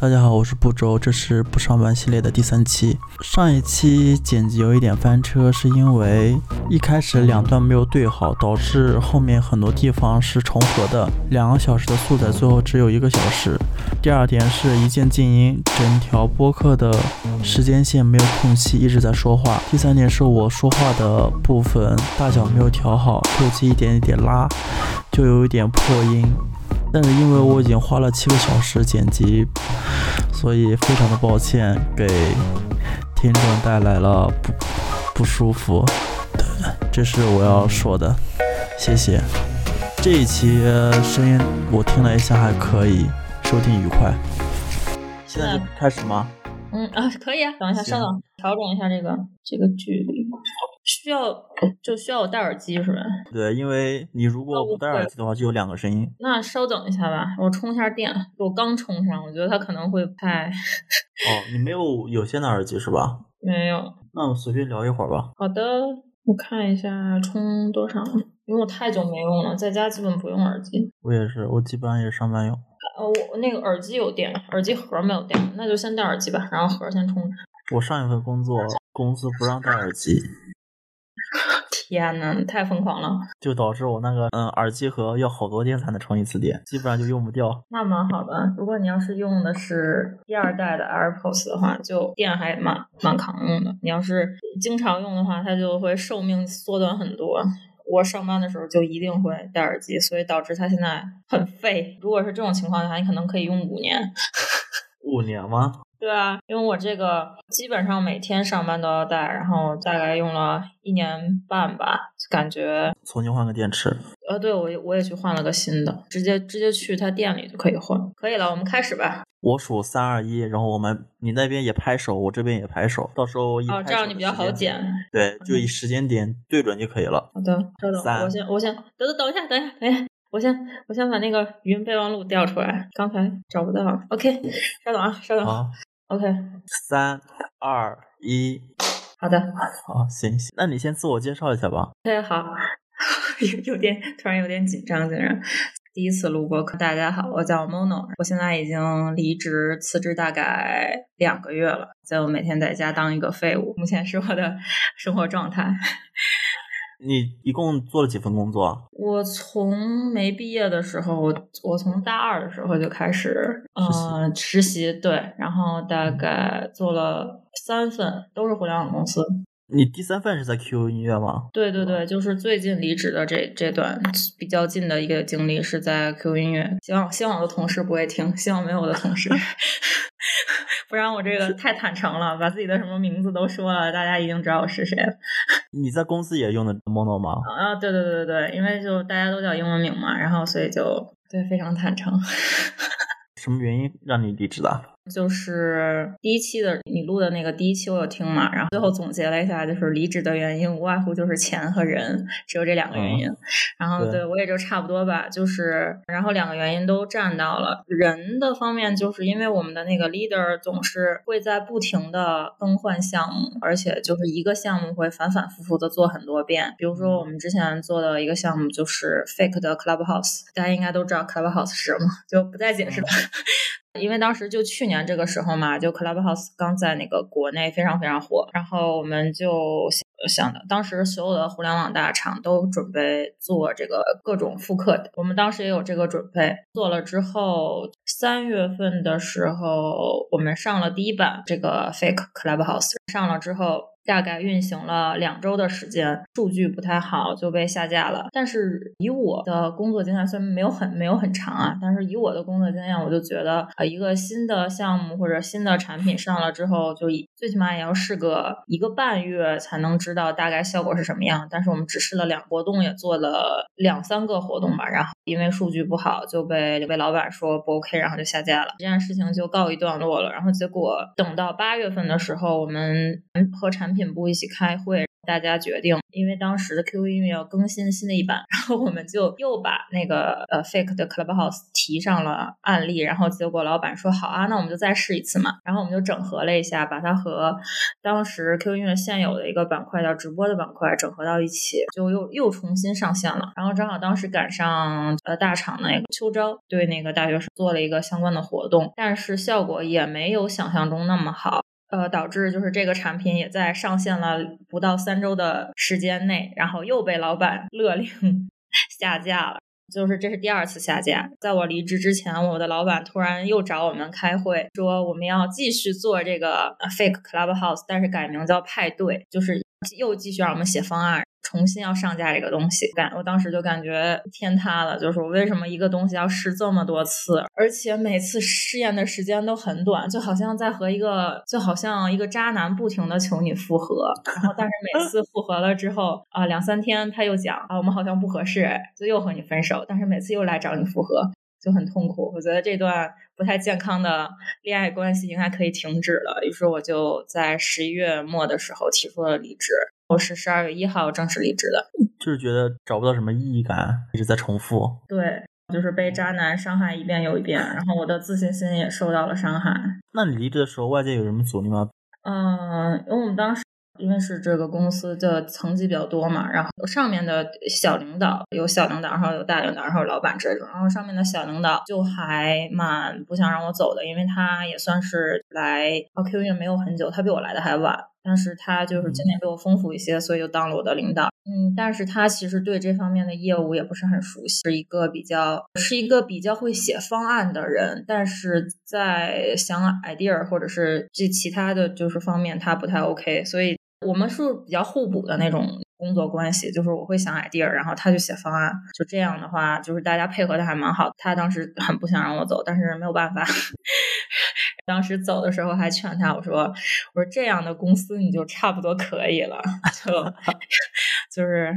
大家好，我是不周，这是不上班系列的第三期。上一期剪辑有一点翻车，是因为一开始两段没有对好，导致后面很多地方是重合的。两个小时的素材最后只有一个小时。第二点是一键静音，整条播客的时间线没有空隙，一直在说话。第三点是我说话的部分大小没有调好，后期一点一点拉，就有一点破音。但是因为我已经花了七个小时剪辑，所以非常的抱歉，给听众带来了不不舒服。对，这是我要说的，谢谢。这一期声音我听了一下还可以，收听愉快。现在就开始吗？嗯啊，可以啊。等一下，稍等，调整一下这个这个距离。需要就需要我戴耳机是吧？对，因为你如果不戴耳机的话，就有两个声音。那稍等一下吧，我充一下电。我刚充上，我觉得它可能会不太。哦，你没有有线的耳机是吧？没有。那我随便聊一会儿吧。好的，我看一下充多少，因为我太久没用了，在家基本不用耳机。我也是，我基本上也是上班用。呃，我那个耳机有电，耳机盒没有电，那就先戴耳机吧，然后盒先充着。我上一份工作公司不让戴耳机。天呐，太疯狂了！就导致我那个嗯耳机盒要好多天才能充一次电，基本上就用不掉。那蛮好的，如果你要是用的是第二代的 AirPods 的话，就电还蛮蛮扛用的。你要是经常用的话，它就会寿命缩短很多。我上班的时候就一定会戴耳机，所以导致它现在很废。如果是这种情况的话，你可能可以用五年。五年吗？对啊，因为我这个基本上每天上班都要带，然后大概用了一年半吧，感觉重新换个电池。呃，对，我我也去换了个新的，直接直接去他店里就可以换。可以了，我们开始吧。我数三二一，然后我们你那边也拍手，我这边也拍手，到时候一哦，这样你比较好剪。对，就以时间点对准就可以了。好的，稍等，我先我先等等等一下，等一下，等一下。我先，我先把那个语音备忘录调出来，刚才找不到。OK，稍等啊，稍等。好 ，OK，三二一，好的，好，行行，那你先自我介绍一下吧。哎，好，有有点突然有点紧张，竟然第一次录播课。大家好，我叫 Mono，我现在已经离职辞职大概两个月了，在我每天在家当一个废物，目前是我的生活状态。你一共做了几份工作？我从没毕业的时候，我我从大二的时候就开始呃实习，对，然后大概做了三份，都是互联网公司。你第三份是在 QQ 音乐吗？对对对，就是最近离职的这这段比较近的一个经历是在 QQ 音乐。希望希望我的同事不会听，希望没有我的同事。不然我这个太坦诚了，把自己的什么名字都说了，大家已经知道我是谁了。你在公司也用的 Mono 吗？啊，对对对对对，因为就大家都叫英文名嘛，然后所以就对非常坦诚。什么原因让你离职的？就是第一期的你录的那个第一期我有听嘛，然后最后总结了一下，就是离职的原因无外乎就是钱和人，只有这两个原因。然后对我也就差不多吧，就是然后两个原因都占到了。人的方面，就是因为我们的那个 leader 总是会在不停的更换项目，而且就是一个项目会反反复复的做很多遍。比如说我们之前做的一个项目就是 fake 的 clubhouse，大家应该都知道 clubhouse 是什么，就不再解释了。因为当时就去年这个时候嘛，就 Clubhouse 刚在那个国内非常非常火，然后我们就想的，当时所有的互联网大厂都准备做这个各种复刻，我们当时也有这个准备。做了之后，三月份的时候，我们上了第一版这个 Fake Clubhouse，上了之后。大概运行了两周的时间，数据不太好就被下架了。但是以我的工作经验，虽然没有很没有很长啊，但是以我的工作经验，我就觉得呃一个新的项目或者新的产品上了之后，就最起码也要试个一个半月才能知道大概效果是什么样。但是我们只试了两活动，也做了两三个活动吧，然后因为数据不好就被被老板说不 OK，然后就下架了。这件事情就告一段落了。然后结果等到八月份的时候，我们和产。品部一起开会，大家决定，因为当时的 QQ 音乐要更新新的一版，然后我们就又把那个呃 Fake 的 Clubhouse 提上了案例，然后结果老板说好啊，那我们就再试一次嘛，然后我们就整合了一下，把它和当时 QQ 音乐现有的一个板块叫直播的板块整合到一起，就又又重新上线了。然后正好当时赶上呃大厂那个秋招，对那个大学生做了一个相关的活动，但是效果也没有想象中那么好。呃，导致就是这个产品也在上线了不到三周的时间内，然后又被老板 勒令 下架了。就是这是第二次下架。在我离职之前，我的老板突然又找我们开会，说我们要继续做这个 Fake Clubhouse，但是改名叫派对，就是又继续让我们写方案。重新要上架这个东西，感我当时就感觉天塌了。就是我为什么一个东西要试这么多次，而且每次试验的时间都很短，就好像在和一个就好像一个渣男不停的求你复合，然后但是每次复合了之后啊两三天他又讲啊我们好像不合适，就又和你分手，但是每次又来找你复合，就很痛苦。我觉得这段不太健康的恋爱关系应该可以停止了。于是我就在十一月末的时候提出了离职。我是十二月一号正式离职的，就是觉得找不到什么意义感，一直在重复。对，就是被渣男伤害一遍又一遍，然后我的自信心也受到了伤害。那你离职的时候，外界有什么阻力吗？嗯，因为我们当时因为是这个公司的层级比较多嘛，然后上面的小领导有小领导，然后有大领导，然后有老板这种，然后上面的小领导就还蛮不想让我走的，因为他也算是来 QQ 也没有很久，他比我来的还晚。但是他就是经验比我丰富一些，所以就当了我的领导。嗯，但是他其实对这方面的业务也不是很熟悉，是一个比较是一个比较会写方案的人，但是在想 idea 或者是这其他的就是方面他不太 OK，所以我们是比较互补的那种工作关系，就是我会想 idea，然后他就写方案，就这样的话，就是大家配合的还蛮好。他当时很不想让我走，但是没有办法。当时走的时候还劝他，我说：“我说这样的公司你就差不多可以了，就 就是，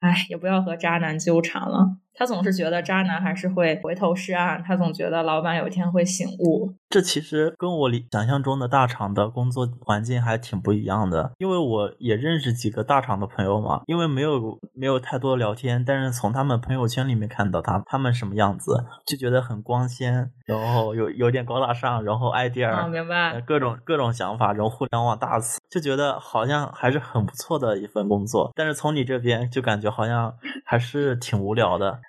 哎，也不要和渣男纠缠了。”他总是觉得渣男还是会回头是岸，他总觉得老板有一天会醒悟。这其实跟我理想象中的大厂的工作环境还挺不一样的，因为我也认识几个大厂的朋友嘛。因为没有没有太多聊天，但是从他们朋友圈里面看到他他们什么样子，就觉得很光鲜，然后有有点高大上，然后 idea，明白，各种各种想法，然后互联网大词，就觉得好像还是很不错的一份工作。但是从你这边就感觉好像还是挺无聊的。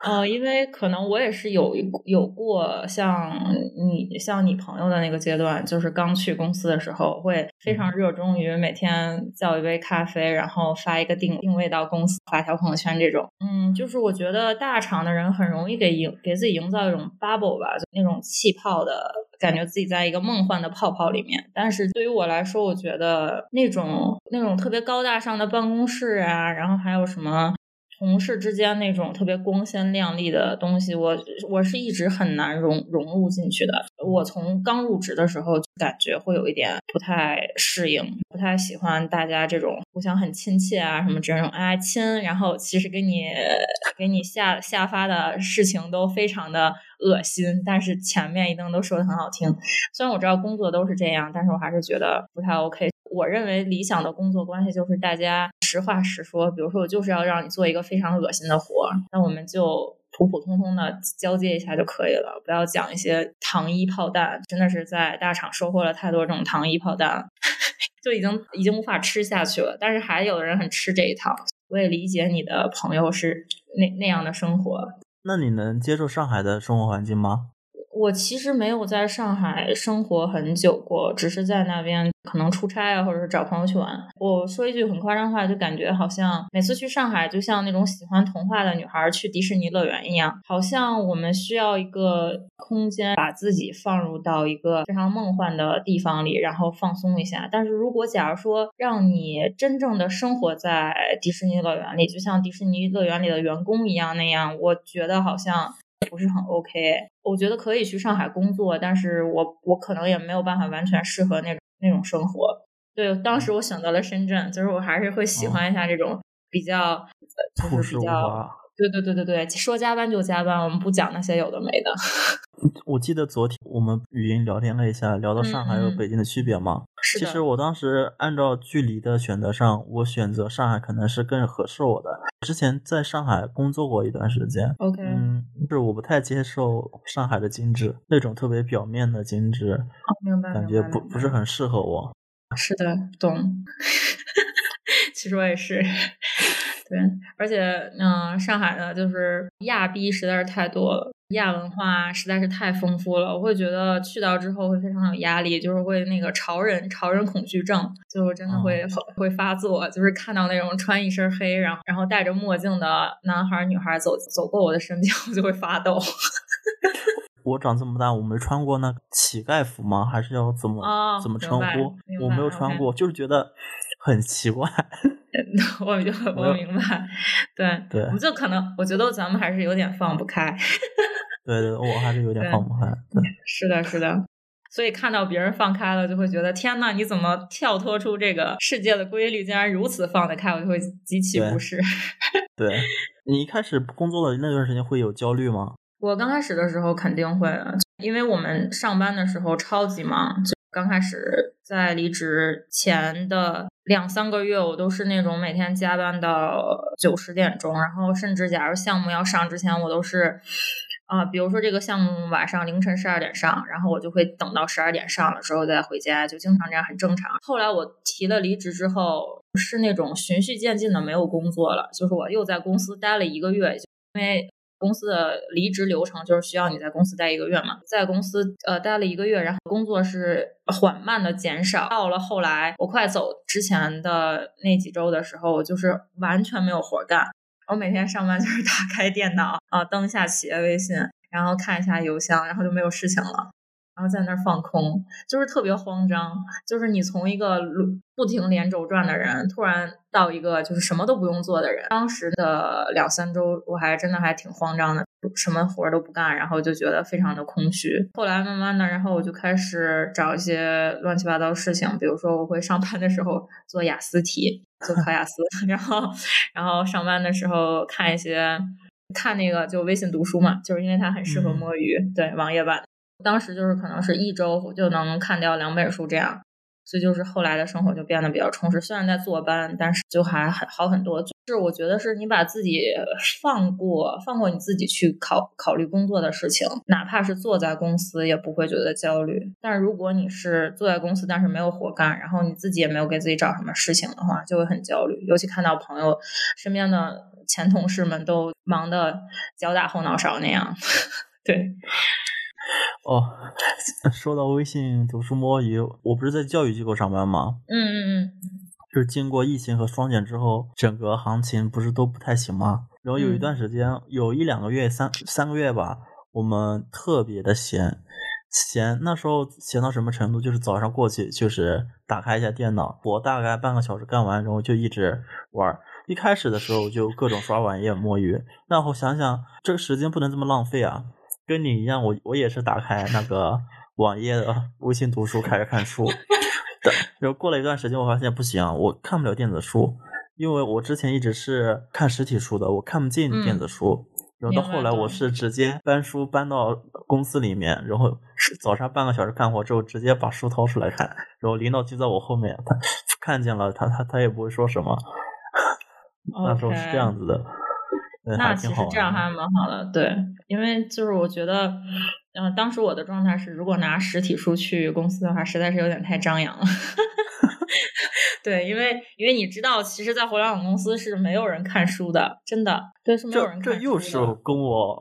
呃，因为可能我也是有有过像你像你朋友的那个阶段，就是刚去公司的时候，会非常热衷于每天叫一杯咖啡，然后发一个定定位到公司，发条朋友圈这种。嗯，就是我觉得大厂的人很容易给营给自己营造一种 bubble 吧，就那种气泡的感觉，自己在一个梦幻的泡泡里面。但是对于我来说，我觉得那种那种特别高大上的办公室啊，然后还有什么。同事之间那种特别光鲜亮丽的东西，我我是一直很难融融入进去的。我从刚入职的时候就感觉会有一点不太适应，不太喜欢大家这种互相很亲切啊什么这种哎亲，然后其实给你给你下下发的事情都非常的恶心，但是前面一定都说的很好听。虽然我知道工作都是这样，但是我还是觉得不太 OK。我认为理想的工作关系就是大家实话实说，比如说我就是要让你做一个非常恶心的活，那我们就普普通通的交接一下就可以了，不要讲一些糖衣炮弹。真的是在大厂收获了太多这种糖衣炮弹，就已经已经无法吃下去了。但是还有的人很吃这一套，我也理解你的朋友是那那样的生活。那你能接受上海的生活环境吗？我其实没有在上海生活很久过，只是在那边可能出差啊，或者是找朋友去玩。我说一句很夸张的话，就感觉好像每次去上海，就像那种喜欢童话的女孩去迪士尼乐园一样，好像我们需要一个空间，把自己放入到一个非常梦幻的地方里，然后放松一下。但是如果假如说让你真正的生活在迪士尼乐园里，就像迪士尼乐园里的员工一样那样，我觉得好像。不是很 OK，我觉得可以去上海工作，但是我我可能也没有办法完全适合那种那种生活。对，当时我选择了深圳，就是我还是会喜欢一下这种比较，就是比较，对对对对对，说加班就加班，我们不讲那些有的没的。我记得昨天我们语音聊天了一下，聊到上海和北京的区别嘛。其实我当时按照距离的选择上，我选择上海可能是更合适我的。之前在上海工作过一段时间，OK，嗯，是我不太接受上海的精致，那种特别表面的精致，明白，感觉不不是很适合我。是的，懂。其实我也是。对，而且，嗯，上海的就是亚逼实在是太多了，亚文化实在是太丰富了。我会觉得去到之后会非常有压力，就是会那个潮人潮人恐惧症，就真的会会发作。就是看到那种穿一身黑，然后然后戴着墨镜的男孩女孩走走过我的身边，我就会发抖。我长这么大，我没穿过那乞丐服吗？还是要怎么怎么称呼？我没有穿过，就是觉得很奇怪。我就我明白，对对，我就可能我觉得咱们还是有点放不开。对对，我还是有 点放不开。对，是的，是的。所以看到别人放开了，就会觉得天呐，你怎么跳脱出这个世界的规律，竟然如此放得开？我就会极其不适。对 你一开始工作的那段时间会有焦虑吗？我刚开始的时候肯定会的，因为我们上班的时候超级忙。就刚开始在离职前的两三个月，我都是那种每天加班到九十点钟，然后甚至假如项目要上之前，我都是啊，比如说这个项目晚上凌晨十二点上，然后我就会等到十二点上了之后再回家，就经常这样，很正常。后来我提了离职之后，是那种循序渐进的没有工作了，就是我又在公司待了一个月，因为。公司的离职流程就是需要你在公司待一个月嘛，在公司呃待了一个月，然后工作是缓慢的减少。到了后来，我快走之前的那几周的时候，我就是完全没有活干。我每天上班 就是打开电脑啊，登一下企业微信，然后看一下邮箱，然后就没有事情了。然后在那儿放空，就是特别慌张。就是你从一个不停连轴转的人，突然到一个就是什么都不用做的人。当时的两三周，我还真的还挺慌张的，什么活都不干，然后就觉得非常的空虚。后来慢慢的，然后我就开始找一些乱七八糟事情，比如说我会上班的时候做雅思题，做考雅思，然后然后上班的时候看一些看那个就微信读书嘛，就是因为它很适合摸鱼，对网页版。当时就是可能是一周就能看掉两本书这样，所以就是后来的生活就变得比较充实。虽然在坐班，但是就还很好很多。就是我觉得是你把自己放过，放过你自己去考考虑工作的事情，哪怕是坐在公司也不会觉得焦虑。但是如果你是坐在公司，但是没有活干，然后你自己也没有给自己找什么事情的话，就会很焦虑。尤其看到朋友身边的前同事们都忙得脚打后脑勺那样，对。哦，说到微信读书摸鱼，我不是在教育机构上班吗？嗯嗯嗯，就是经过疫情和双减之后，整个行情不是都不太行吗？然后有一段时间，有一两个月、三三个月吧，我们特别的闲，闲那时候闲到什么程度？就是早上过去，就是打开一下电脑，我大概半个小时干完，然后就一直玩。一开始的时候就各种刷网页摸鱼，那我想想，这个时间不能这么浪费啊。跟你一样，我我也是打开那个 网页的微信读书开始看书，然后过了一段时间，我发现不行，我看不了电子书，因为我之前一直是看实体书的，我看不进电子书。然后到后来，我是直接搬书搬到公司里面，然后早上半个小时干活之后，直接把书掏出来看，然后领导就在我后面，他 看见了，他他他也不会说什么。那时候是这样子的。那其实这样还蛮好的，对，因为就是我觉得，嗯，当时我的状态是，如果拿实体书去公司的话，实在是有点太张扬了。对，因为因为你知道，其实，在互联网公司是没有人看书的，真的，对，是没有人看书的。这又是跟我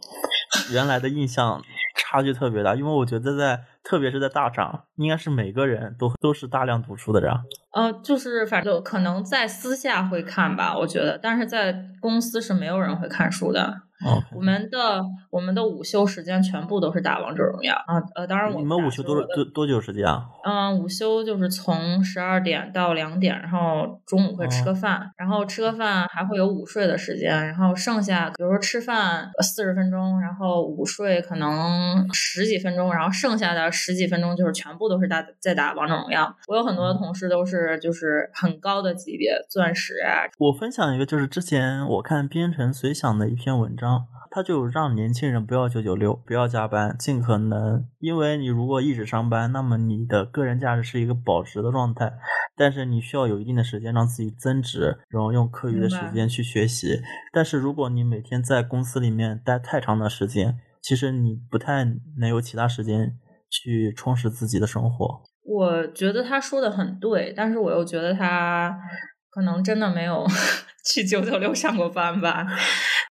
原来的印象。差距特别大，因为我觉得在，特别是在大厂，应该是每个人都都是大量读书的人。呃，就是反正可能在私下会看吧，我觉得，但是在公司是没有人会看书的。我们的我们的午休时间全部都是打王者荣耀啊呃，当然我你们午休多多多久时间啊？嗯，午休就是从十二点到两点，然后中午会吃个饭，然后吃个饭还会有午睡的时间，然后剩下比如说吃饭四十分钟，然后午睡可能十几分钟，然后剩下的十几分钟就是全部都是打在打王者荣耀。我有很多的同事都是就是很高的级别钻石啊。我分享一个，就是之前我看编程随想的一篇文章。他他就让年轻人不要九九六，不要加班，尽可能，因为你如果一直上班，那么你的个人价值是一个保值的状态，但是你需要有一定的时间让自己增值，然后用课余的时间去学习。但是如果你每天在公司里面待太长的时间，其实你不太能有其他时间去充实自己的生活。我觉得他说的很对，但是我又觉得他可能真的没有 去九九六上过班吧。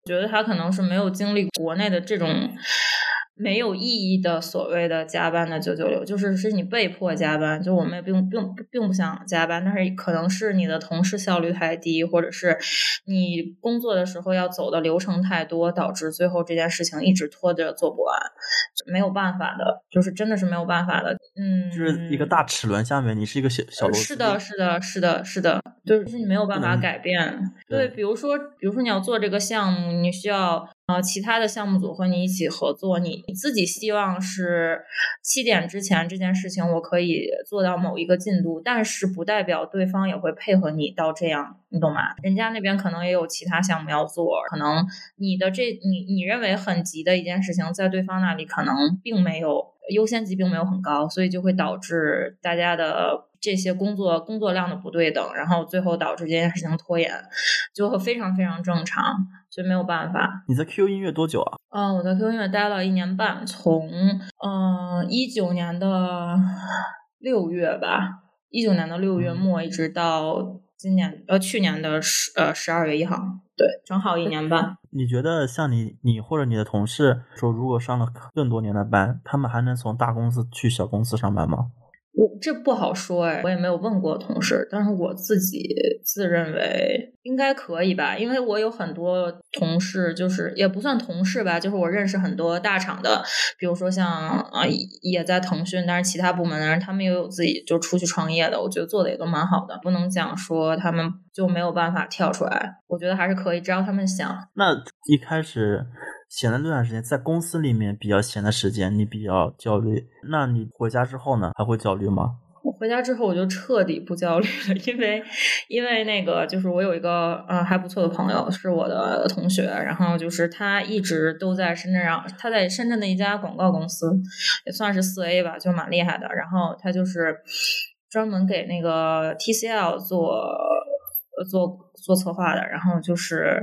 觉得他可能是没有经历国内的这种。没有意义的所谓的加班的九九六，就是是你被迫加班，就我们也并并并不想加班，但是可能是你的同事效率太低，或者是你工作的时候要走的流程太多，导致最后这件事情一直拖着做不完，没有办法的，就是真的是没有办法的，嗯，就是一个大齿轮下面，你是一个小小螺丝，是的，是的，是的，是的，就是你没有办法改变，对，比如说，比如说你要做这个项目，你需要。呃，其他的项目组和你一起合作，你自己希望是七点之前这件事情我可以做到某一个进度，但是不代表对方也会配合你到这样，你懂吗？人家那边可能也有其他项目要做，可能你的这你你认为很急的一件事情，在对方那里可能并没有优先级，并没有很高，所以就会导致大家的。这些工作工作量的不对等，然后最后导致这件事情拖延，就会非常非常正常，所以没有办法。你在 QQ 音乐多久啊？嗯，我在 QQ 音乐待了一年半，从嗯一九年的六月吧，一九年的六月末一直到今年呃去年的十呃十二月一号，对，正好一年半。你觉得像你你或者你的同事说，如果上了更多年的班，他们还能从大公司去小公司上班吗？我这不好说哎，我也没有问过同事，但是我自己自认为应该可以吧，因为我有很多同事，就是也不算同事吧，就是我认识很多大厂的，比如说像啊也在腾讯，但是其他部门的人他们也有自己就出去创业的，我觉得做的也都蛮好的，不能讲说他们就没有办法跳出来，我觉得还是可以，只要他们想。那一开始。闲的那段时间，在公司里面比较闲的时间，你比较焦虑。那你回家之后呢，还会焦虑吗？我回家之后我就彻底不焦虑了，因为因为那个就是我有一个嗯还不错的朋友，是我的同学，然后就是他一直都在深圳，让他在深圳的一家广告公司，也算是四 A 吧，就蛮厉害的。然后他就是专门给那个 TCL 做做做策划的，然后就是。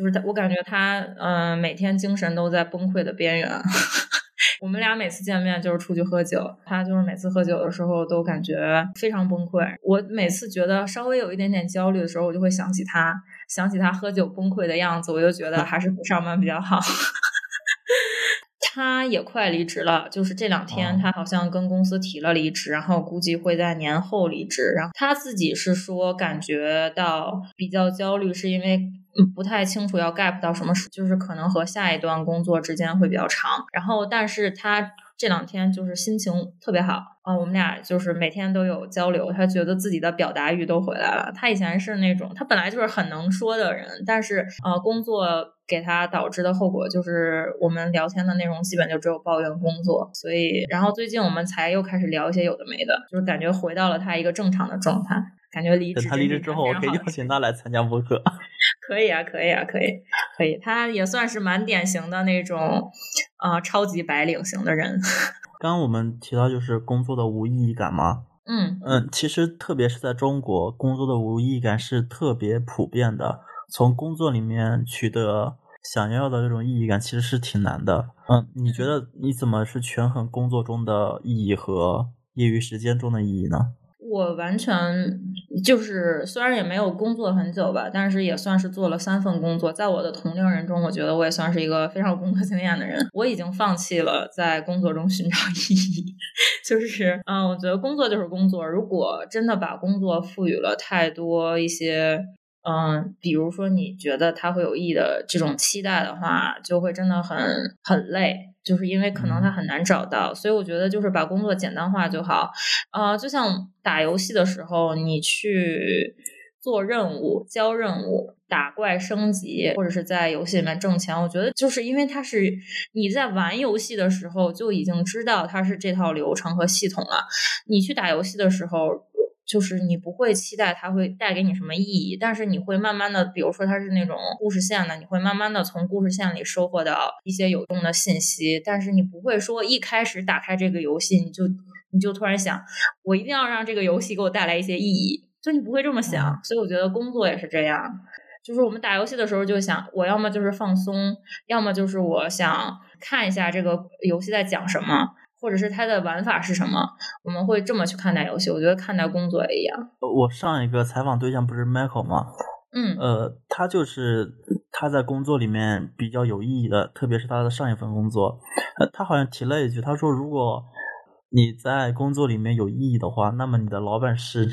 就是他，我感觉他，嗯，每天精神都在崩溃的边缘。我们俩每次见面就是出去喝酒，他就是每次喝酒的时候都感觉非常崩溃。我每次觉得稍微有一点点焦虑的时候，我就会想起他，想起他喝酒崩溃的样子，我就觉得还是不上班比较好。他也快离职了，就是这两天他好像跟公司提了离职，然后估计会在年后离职。然后他自己是说感觉到比较焦虑，是因为不太清楚要 gap 到什么时，就是可能和下一段工作之间会比较长。然后，但是他这两天就是心情特别好啊，我们俩就是每天都有交流，他觉得自己的表达欲都回来了。他以前是那种他本来就是很能说的人，但是呃工作。给他导致的后果就是，我们聊天的内容基本就只有抱怨工作，所以，然后最近我们才又开始聊一些有的没的，就是感觉回到了他一个正常的状态，感觉离职。他离职之后，我可以邀请他来参加播客。可以啊，可以啊，可以，可以。他也算是蛮典型的那种，呃，超级白领型的人。刚刚我们提到就是工作的无意义感吗？嗯嗯，其实特别是在中国，工作的无意义感是特别普遍的。从工作里面取得想要的这种意义感，其实是挺难的。嗯，你觉得你怎么是权衡工作中的意义和业余时间中的意义呢？我完全就是虽然也没有工作很久吧，但是也算是做了三份工作。在我的同龄人中，我觉得我也算是一个非常有工作经验的人。我已经放弃了在工作中寻找意义，就是嗯，我觉得工作就是工作。如果真的把工作赋予了太多一些。嗯，比如说你觉得它会有意义的这种期待的话，就会真的很很累，就是因为可能他很难找到，所以我觉得就是把工作简单化就好。呃，就像打游戏的时候，你去做任务、交任务、打怪升级，或者是在游戏里面挣钱，我觉得就是因为它是你在玩游戏的时候就已经知道它是这套流程和系统了，你去打游戏的时候。就是你不会期待它会带给你什么意义，但是你会慢慢的，比如说它是那种故事线的，你会慢慢的从故事线里收获到一些有用的信息，但是你不会说一开始打开这个游戏你就你就突然想，我一定要让这个游戏给我带来一些意义，就你不会这么想，所以我觉得工作也是这样，就是我们打游戏的时候就想，我要么就是放松，要么就是我想看一下这个游戏在讲什么。或者是它的玩法是什么？我们会这么去看待游戏。我觉得看待工作也一样。我上一个采访对象不是 Michael 吗？嗯。呃，他就是他在工作里面比较有意义的，特别是他的上一份工作。呃，他好像提了一句，他说：“如果你在工作里面有意义的话，那么你的老板是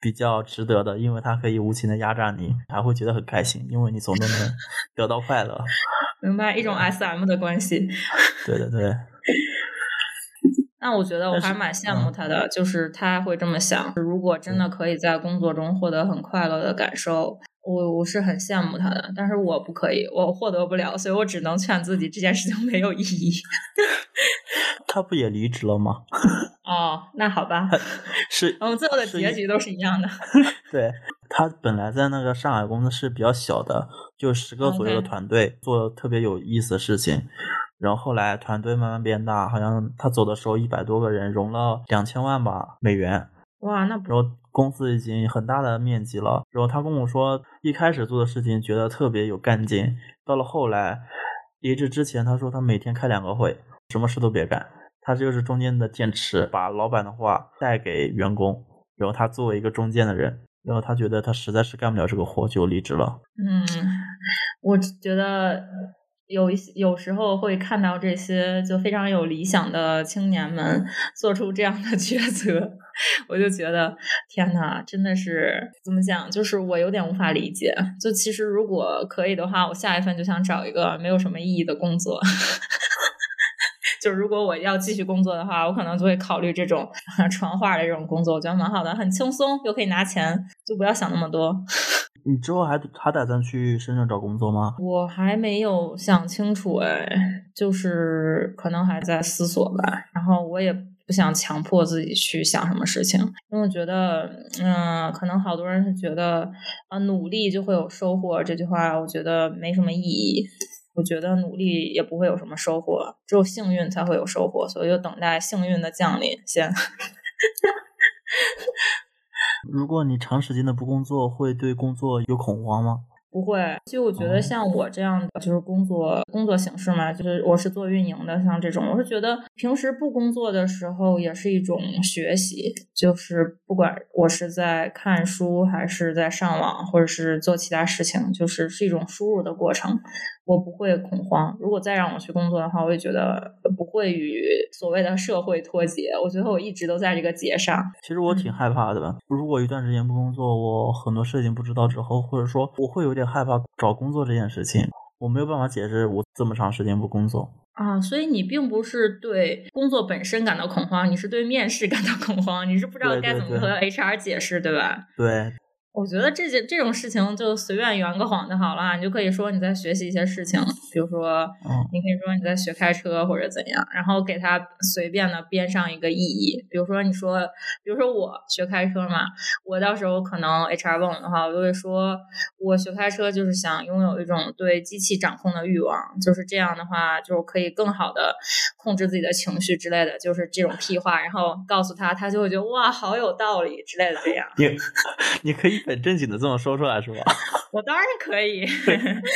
比较值得的，因为他可以无情的压榨你，还会觉得很开心，因为你总都能 得到快乐。”明白，一种 SM 的关系。对对对。那我觉得我还蛮羡慕他的，就是他会这么想。如果真的可以在工作中获得很快乐的感受，我我是很羡慕他的。但是我不可以，我获得不了，所以我只能劝自己这件事情没有意义。他不也离职了吗？哦，那好吧。是，我们最后的结局都是一样的。对他本来在那个上海公司是比较小的，就十个左右的团队，做特别有意思的事情。然后后来团队慢慢变大，好像他走的时候一百多个人，融了两千万吧美元。哇，那然后公司已经很大的面积了。然后他跟我说，一开始做的事情觉得特别有干劲，到了后来离职之前，他说他每天开两个会，什么事都别干，他就是中间的剑持，把老板的话带给员工。然后他作为一个中间的人，然后他觉得他实在是干不了这个活，就离职了。嗯，我觉得。有有时候会看到这些就非常有理想的青年们做出这样的抉择，我就觉得天呐，真的是怎么讲？就是我有点无法理解。就其实如果可以的话，我下一份就想找一个没有什么意义的工作。就如果我要继续工作的话，我可能就会考虑这种 传话的这种工作，我觉得蛮好的，很轻松又可以拿钱，就不要想那么多。你之后还还打算去深圳找工作吗？我还没有想清楚哎，就是可能还在思索吧。然后我也不想强迫自己去想什么事情，因为我觉得，嗯，可能好多人是觉得啊，努力就会有收获这句话，我觉得没什么意义。我觉得努力也不会有什么收获，只有幸运才会有收获，所以就等待幸运的降临先。如果你长时间的不工作，会对工作有恐慌吗？不会，其实我觉得像我这样的就是工作工作形式嘛，就是我是做运营的，像这种，我是觉得平时不工作的时候也是一种学习，就是不管我是在看书还是在上网，或者是做其他事情，就是是一种输入的过程。我不会恐慌。如果再让我去工作的话，我也觉得不会与所谓的社会脱节。我觉得我一直都在这个节上。其实我挺害怕的。如果一段时间不工作，我很多事情不知道之后，或者说我会有点害怕找工作这件事情。我没有办法解释我这么长时间不工作啊。所以你并不是对工作本身感到恐慌，你是对面试感到恐慌。你是不知道该怎么和 HR 解释，对吧？对。我觉得这件这种事情就随便圆个谎就好了，你就可以说你在学习一些事情，比如说，你可以说你在学开车或者怎样，然后给他随便的编上一个意义，比如说你说，比如说我学开车嘛，我到时候可能 HR 问我的话，我就会说，我学开车就是想拥有一种对机器掌控的欲望，就是这样的话，就可以更好的控制自己的情绪之类的，就是这种屁话，然后告诉他，他就会觉得哇，好有道理之类的这样。你 你可以。很正经的这么说出来是吧？我当然可以，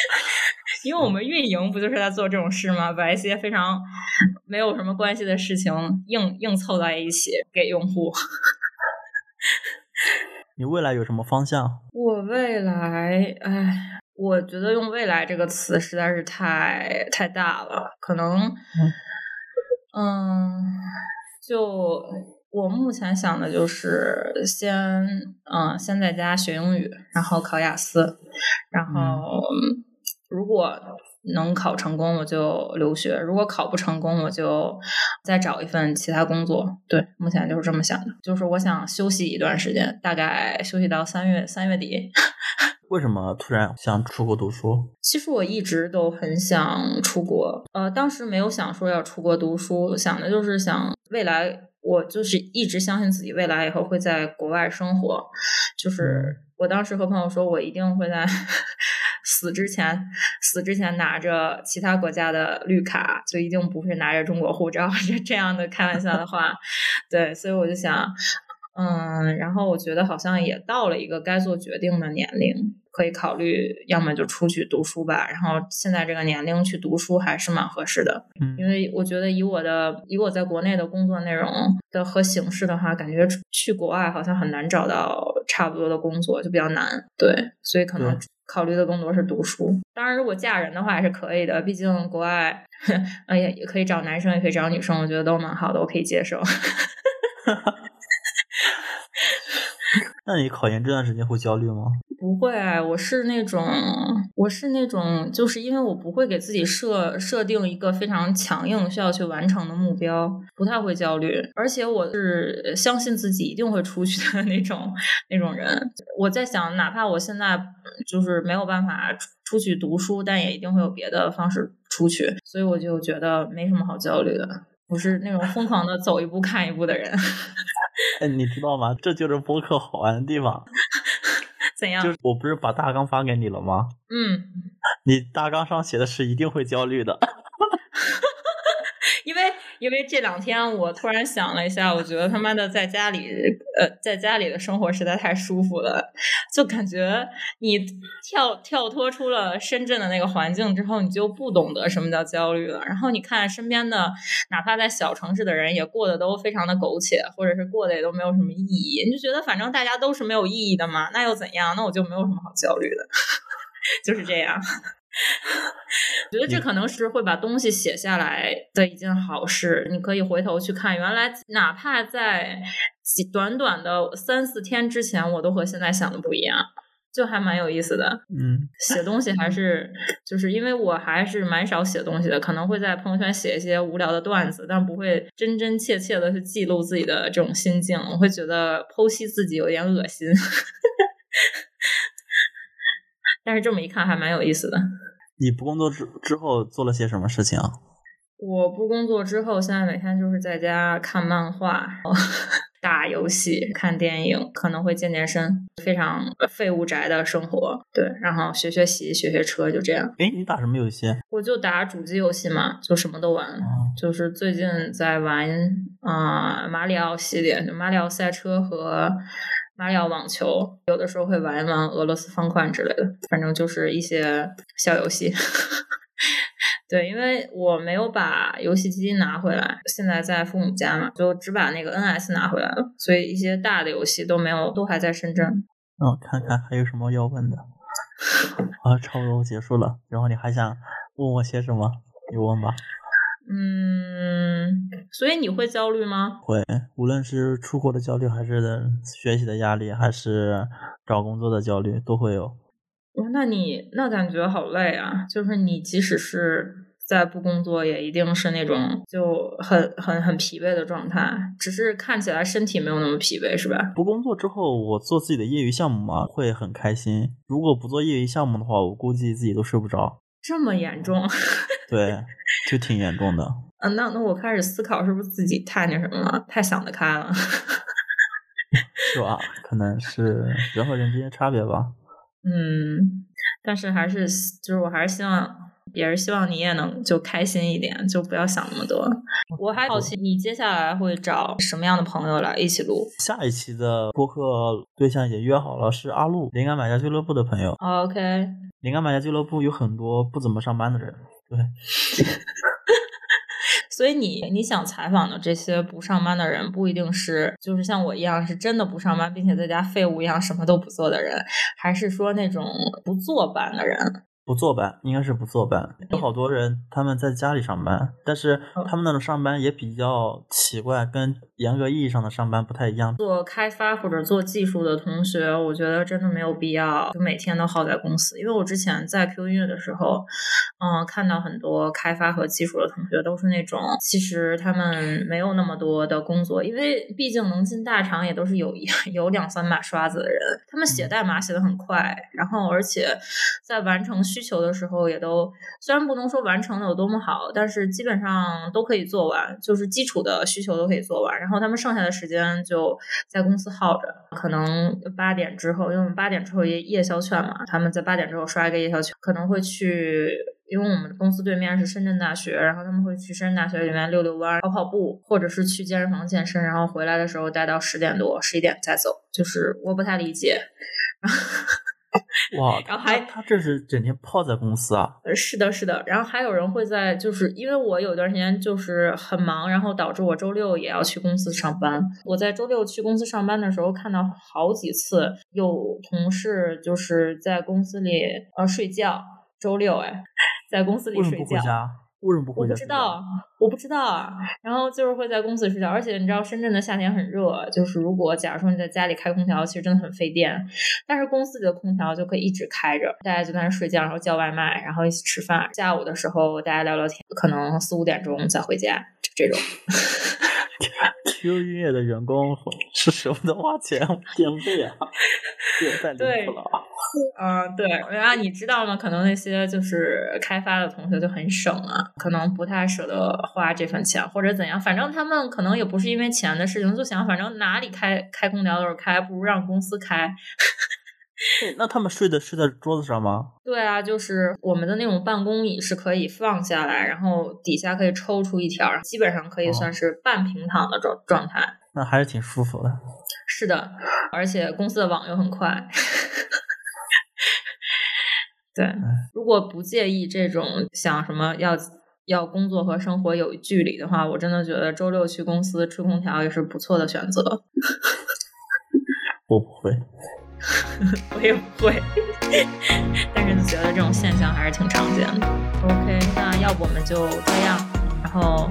因为我们运营不就是在做这种事吗？把一些非常没有什么关系的事情硬硬凑在一起给用户。你未来有什么方向？我未来，哎，我觉得用“未来”这个词实在是太太大了，可能，嗯，就。我目前想的就是先，嗯，先在家学英语，然后考雅思，然后如果能考成功，我就留学；如果考不成功，我就再找一份其他工作。对，目前就是这么想的，就是我想休息一段时间，大概休息到三月三月底。为什么突然想出国读书？其实我一直都很想出国，呃，当时没有想说要出国读书，想的就是想未来我就是一直相信自己未来以后会在国外生活，就是我当时和朋友说，我一定会在 死之前死之前拿着其他国家的绿卡，就一定不会拿着中国护照，是这样的开玩笑的话，对，所以我就想。嗯，然后我觉得好像也到了一个该做决定的年龄，可以考虑要么就出去读书吧。然后现在这个年龄去读书还是蛮合适的，因为我觉得以我的以我在国内的工作内容的和形式的话，感觉去国外好像很难找到差不多的工作，就比较难。对，所以可能考虑的更多是读书。当然，如果嫁人的话也是可以的，毕竟国外，哎呀，也可以找男生，也可以找女生，我觉得都蛮好的，我可以接受。那你考研这段时间会焦虑吗？不会，我是那种，我是那种，就是因为我不会给自己设设定一个非常强硬需要去完成的目标，不太会焦虑。而且我是相信自己一定会出去的 那种那种人。我在想，哪怕我现在就是没有办法出去读书，但也一定会有别的方式出去。所以我就觉得没什么好焦虑的。我是那种疯狂的走一步看一步的人。哎，你知道吗？这就是播客好玩的地方。怎样？就是我不是把大纲发给你了吗？嗯。你大纲上写的是一定会焦虑的。因为。因为这两天我突然想了一下，我觉得他妈的在家里，呃，在家里的生活实在太舒服了，就感觉你跳跳脱出了深圳的那个环境之后，你就不懂得什么叫焦虑了。然后你看身边的，哪怕在小城市的人，也过得都非常的苟且，或者是过得也都没有什么意义。你就觉得反正大家都是没有意义的嘛，那又怎样？那我就没有什么好焦虑的，就是这样。我觉得这可能是会把东西写下来的一件好事。你可以回头去看，原来哪怕在短短的三四天之前，我都和现在想的不一样，就还蛮有意思的。嗯，写东西还是就是因为我还是蛮少写东西的，可能会在朋友圈写一些无聊的段子，但不会真真切切的去记录自己的这种心境。我会觉得剖析自己有点恶心。但是这么一看还蛮有意思的。你不工作之之后做了些什么事情啊？我不工作之后，现在每天就是在家看漫画、打游戏、看电影，可能会健健身，非常废物宅的生活。对，然后学学习、学学车，就这样。哎，你打什么游戏？我就打主机游戏嘛，就什么都玩。就是最近在玩啊马里奥系列，就马里奥赛车和。马里奥网球，有的时候会玩一玩俄罗斯方块之类的，反正就是一些小游戏。对，因为我没有把游戏机拿回来，现在在父母家嘛，就只把那个 NS 拿回来了，所以一些大的游戏都没有，都还在深圳。哦，看看还有什么要问的？啊，差不多结束了。然后你还想问我些什么？你问吧。嗯，所以你会焦虑吗？会，无论是出国的焦虑，还是学习的压力，还是找工作的焦虑，都会有。哇，那你那感觉好累啊！就是你即使是在不工作，也一定是那种就很很很疲惫的状态，只是看起来身体没有那么疲惫，是吧？不工作之后，我做自己的业余项目嘛，会很开心。如果不做业余项目的话，我估计自己都睡不着。这么严重？对。就挺严重的，嗯，那那我开始思考，是不是自己太那什么了，太想得开了，是吧？可能是人和人之间差别吧。嗯，但是还是就是我还是希望，也是希望你也能就开心一点，就不要想那么多。我还好奇你接下来会找什么样的朋友来一起录？下一期的播客对象也约好了，是阿路灵感买家俱乐部的朋友。OK，灵感买家俱乐部有很多不怎么上班的人。对，所以你你想采访的这些不上班的人，不一定是就是像我一样是真的不上班，并且在家废物一样什么都不做的人，还是说那种不坐班的人？不坐班，应该是不坐班。有好多人他们在家里上班，但是他们那种上班也比较奇怪，跟严格意义上的上班不太一样。做开发或者做技术的同学，我觉得真的没有必要就每天都耗在公司。因为我之前在 Q 音乐的时候，嗯，看到很多开发和技术的同学都是那种，其实他们没有那么多的工作，因为毕竟能进大厂也都是有 有两三把刷子的人，他们写代码写的很快，然后而且在完成。需求的时候，也都虽然不能说完成的有多么好，但是基本上都可以做完，就是基础的需求都可以做完。然后他们剩下的时间就在公司耗着，可能八点之后，因为我们八点之后夜夜宵券嘛，他们在八点之后刷一个夜宵券，可能会去。因为我们公司对面是深圳大学，然后他们会去深圳大学里面溜溜弯、跑跑步，或者是去健身房健身，然后回来的时候待到十点多、十一点再走。就是我不太理解。哇，然后还他这是整天泡在公司啊？是的，是的。然后还有人会在，就是因为我有段时间就是很忙，然后导致我周六也要去公司上班。我在周六去公司上班的时候，看到好几次有同事就是在公司里呃睡觉。周六哎。在公司里睡觉，为什么不回家？我不知道，我不知道啊。然后就是会在公司里睡觉，而且你知道深圳的夏天很热，就是如果假如说你在家里开空调，其实真的很费电。但是公司里的空调就可以一直开着，大家就在那睡觉，然后叫外卖，然后一起吃饭。下午的时候大家聊聊天，可能四五点钟再回家，就这种。Q 音乐的员工是舍不得花钱 电费啊，电费太离谱了啊！嗯，对，然后你知道吗？可能那些就是开发的同学就很省啊，可能不太舍得花这份钱，或者怎样。反正他们可能也不是因为钱的事情，就想反正哪里开开空调都是开，不如让公司开。那他们睡的睡在桌子上吗？对啊，就是我们的那种办公椅是可以放下来，然后底下可以抽出一条，基本上可以算是半平躺的状状态。那还是挺舒服的。是的，而且公司的网又很快。对，如果不介意这种想什么要要工作和生活有距离的话，我真的觉得周六去公司吹空调也是不错的选择。我不会。我也不会，但是觉得这种现象还是挺常见的。OK，那要不我们就这样，然后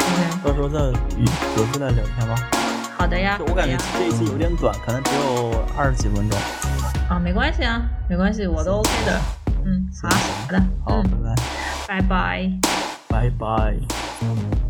OK，到时候再有空再聊天吧。好的呀，我感觉这一期有点短，可能只有二十几分钟。啊，没关系啊，没关系，我都 OK 的。嗯，好，好的，好，拜拜，拜拜，拜拜。